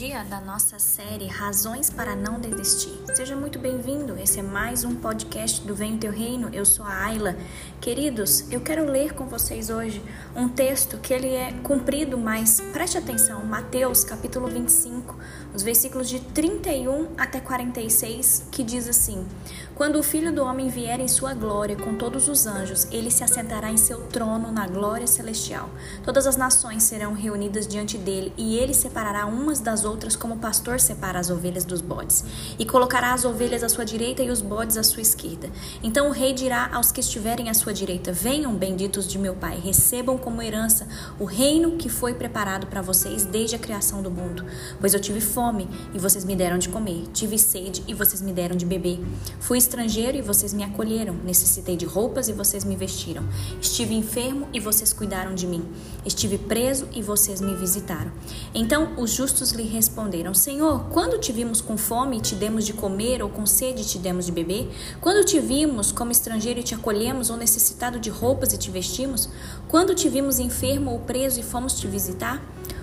dia da nossa série Razões para Não Desistir. Seja muito bem-vindo. Esse é mais um podcast do Vem Teu Reino. Eu sou a Ayla. Queridos, eu quero ler com vocês hoje um texto que ele é cumprido, mas preste atenção. Mateus, capítulo 25, os versículos de 31 até 46, que diz assim: Quando o Filho do homem vier em sua glória com todos os anjos, ele se assentará em seu trono na glória celestial. Todas as nações serão reunidas diante dele e ele separará umas das outras como o pastor separa as ovelhas dos bodes, e colocará as ovelhas à sua direita e os bodes à sua esquerda. Então o rei dirá aos que estiverem à sua direita: Venham, benditos de meu Pai, recebam como herança o reino que foi preparado para vocês desde a criação do mundo. Pois eu tive fome e vocês me deram de comer, tive sede e vocês me deram de beber. Fui estrangeiro e vocês me acolheram, necessitei de roupas e vocês me vestiram. Estive enfermo e vocês cuidaram de mim. Estive preso e vocês me visitaram. Então os justos lhe responderam: Senhor, quando te vimos com fome e te demos de comer, ou com sede e te demos de beber? Quando te vimos como estrangeiro e te acolhemos, ou necessitado de roupas e te vestimos? Quando te vimos enfermo ou preso e fomos te visitar?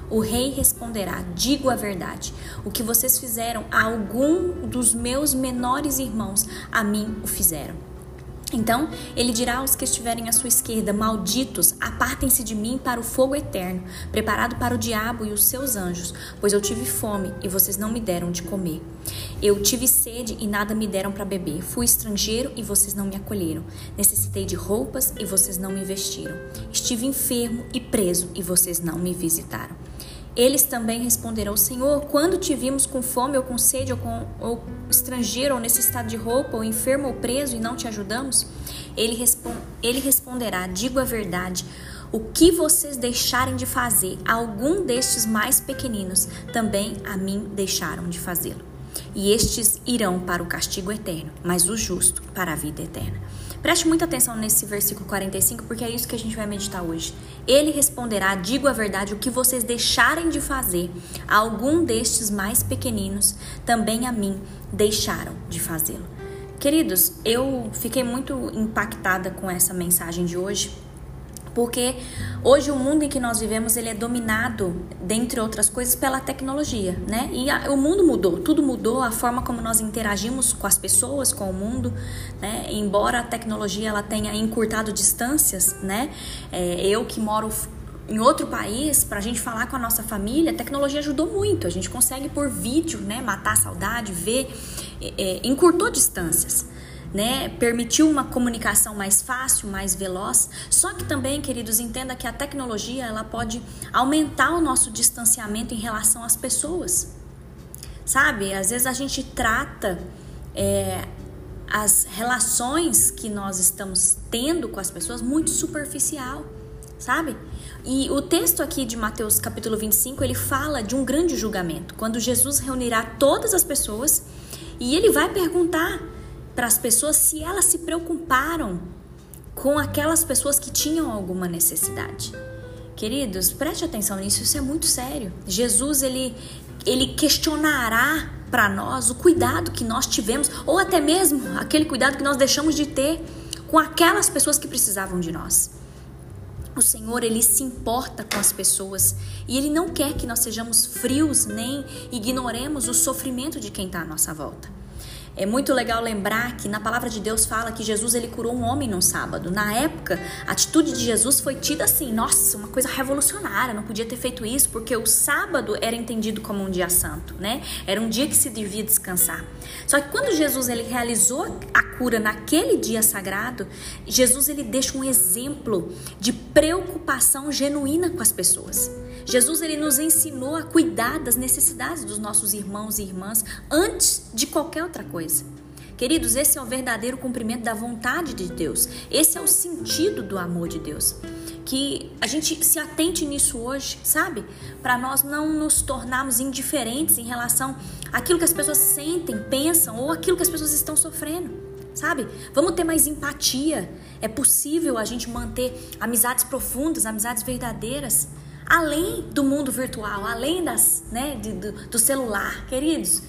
O rei responderá: Digo a verdade. O que vocês fizeram a algum dos meus menores irmãos, a mim o fizeram. Então ele dirá aos que estiverem à sua esquerda: Malditos, apartem-se de mim para o fogo eterno, preparado para o diabo e os seus anjos, pois eu tive fome e vocês não me deram de comer. Eu tive sede e nada me deram para beber. Fui estrangeiro e vocês não me acolheram. Necessitei de roupas e vocês não me vestiram. Estive enfermo e preso e vocês não me visitaram. Eles também responderão: Senhor, quando te vimos com fome ou com sede, ou, com, ou estrangeiro, ou necessitado de roupa, ou enfermo ou preso e não te ajudamos? Ele, ele responderá: Digo a verdade. O que vocês deixarem de fazer a algum destes mais pequeninos, também a mim deixaram de fazê-lo. E estes irão para o castigo eterno, mas o justo para a vida eterna. Preste muita atenção nesse versículo 45, porque é isso que a gente vai meditar hoje. Ele responderá: Digo a verdade, o que vocês deixarem de fazer a algum destes mais pequeninos, também a mim deixaram de fazê-lo. Queridos, eu fiquei muito impactada com essa mensagem de hoje porque hoje o mundo em que nós vivemos ele é dominado, dentre outras coisas, pela tecnologia, né? E a, o mundo mudou, tudo mudou, a forma como nós interagimos com as pessoas, com o mundo, né? Embora a tecnologia ela tenha encurtado distâncias, né? É, eu que moro em outro país, para a gente falar com a nossa família, a tecnologia ajudou muito. A gente consegue por vídeo, né, matar a saudade, ver, é, é encurtou distâncias né, permitiu uma comunicação mais fácil, mais veloz. Só que também, queridos, entenda que a tecnologia ela pode aumentar o nosso distanciamento em relação às pessoas. Sabe? Às vezes a gente trata é, as relações que nós estamos tendo com as pessoas muito superficial, sabe? E o texto aqui de Mateus capítulo 25, ele fala de um grande julgamento, quando Jesus reunirá todas as pessoas e ele vai perguntar para as pessoas se elas se preocuparam com aquelas pessoas que tinham alguma necessidade. Queridos, preste atenção nisso, isso é muito sério. Jesus ele ele questionará para nós o cuidado que nós tivemos ou até mesmo aquele cuidado que nós deixamos de ter com aquelas pessoas que precisavam de nós. O Senhor, ele se importa com as pessoas e ele não quer que nós sejamos frios nem ignoremos o sofrimento de quem está à nossa volta. É muito legal lembrar que na palavra de Deus fala que Jesus ele curou um homem num sábado. Na época, a atitude de Jesus foi tida assim, nossa, uma coisa revolucionária, não podia ter feito isso, porque o sábado era entendido como um dia santo, né? Era um dia que se devia descansar. Só que quando Jesus ele realizou a cura naquele dia sagrado, Jesus ele deixa um exemplo de preocupação genuína com as pessoas. Jesus ele nos ensinou a cuidar das necessidades dos nossos irmãos e irmãs antes de qualquer outra coisa. Queridos, esse é o verdadeiro cumprimento da vontade de Deus. Esse é o sentido do amor de Deus. Que a gente se atente nisso hoje, sabe? Para nós não nos tornarmos indiferentes em relação àquilo que as pessoas sentem, pensam ou aquilo que as pessoas estão sofrendo sabe? Vamos ter mais empatia. É possível a gente manter amizades profundas, amizades verdadeiras além do mundo virtual, além das, né, de, do, do celular, queridos.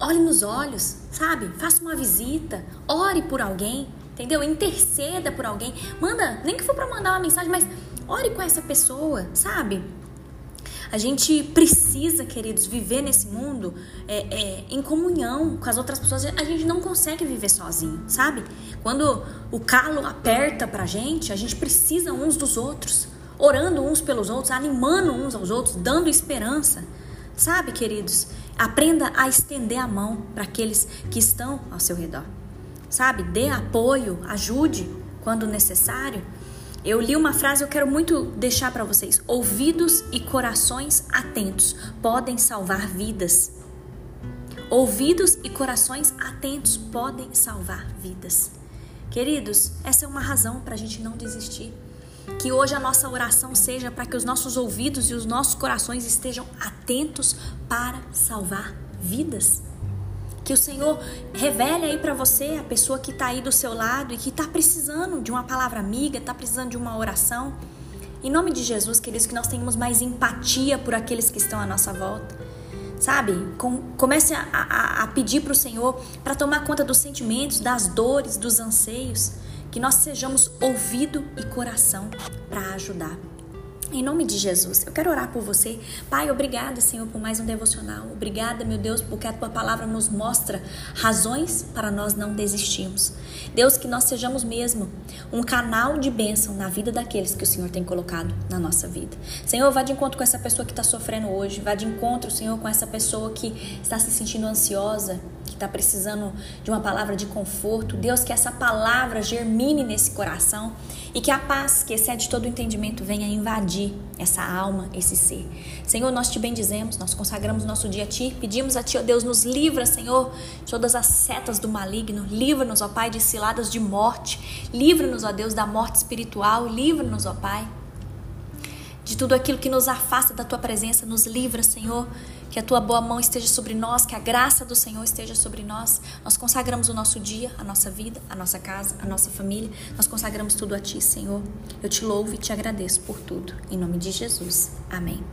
Olhe nos olhos, sabe? Faça uma visita, ore por alguém, entendeu? Interceda por alguém. Manda, nem que for para mandar uma mensagem, mas ore com essa pessoa, sabe? A gente precisa, queridos, viver nesse mundo é, é, em comunhão com as outras pessoas. A gente não consegue viver sozinho, sabe? Quando o calo aperta pra gente, a gente precisa uns dos outros, orando uns pelos outros, animando uns aos outros, dando esperança. Sabe, queridos? Aprenda a estender a mão para aqueles que estão ao seu redor. Sabe? Dê apoio, ajude quando necessário. Eu li uma frase, eu quero muito deixar para vocês. Ouvidos e corações atentos podem salvar vidas. Ouvidos e corações atentos podem salvar vidas. Queridos, essa é uma razão para a gente não desistir. Que hoje a nossa oração seja para que os nossos ouvidos e os nossos corações estejam atentos para salvar vidas. Que o Senhor revele aí para você a pessoa que está aí do seu lado e que está precisando de uma palavra amiga, está precisando de uma oração. Em nome de Jesus, queridos, que nós tenhamos mais empatia por aqueles que estão à nossa volta. Sabe? Com, comece a, a, a pedir para o Senhor para tomar conta dos sentimentos, das dores, dos anseios. Que nós sejamos ouvido e coração para ajudar. Em nome de Jesus, eu quero orar por você. Pai, obrigada, Senhor, por mais um devocional. Obrigada, meu Deus, porque a tua palavra nos mostra razões para nós não desistirmos. Deus, que nós sejamos mesmo um canal de bênção na vida daqueles que o Senhor tem colocado na nossa vida. Senhor, vá de encontro com essa pessoa que está sofrendo hoje. Vá de encontro, Senhor, com essa pessoa que está se sentindo ansiosa, está precisando de uma palavra de conforto. Deus, que essa palavra germine nesse coração e que a paz, que excede todo entendimento, venha invadir essa alma, esse ser. Senhor, nós te bendizemos, nós consagramos nosso dia a Ti, pedimos a Ti, ó Deus, nos livra, Senhor, de todas as setas do maligno, livra-nos, ó Pai, de ciladas de morte, livra-nos, ó Deus, da morte espiritual, livra-nos, ó Pai, de tudo aquilo que nos afasta da Tua presença, nos livra, Senhor, que a tua boa mão esteja sobre nós, que a graça do Senhor esteja sobre nós. Nós consagramos o nosso dia, a nossa vida, a nossa casa, a nossa família. Nós consagramos tudo a ti, Senhor. Eu te louvo e te agradeço por tudo. Em nome de Jesus. Amém.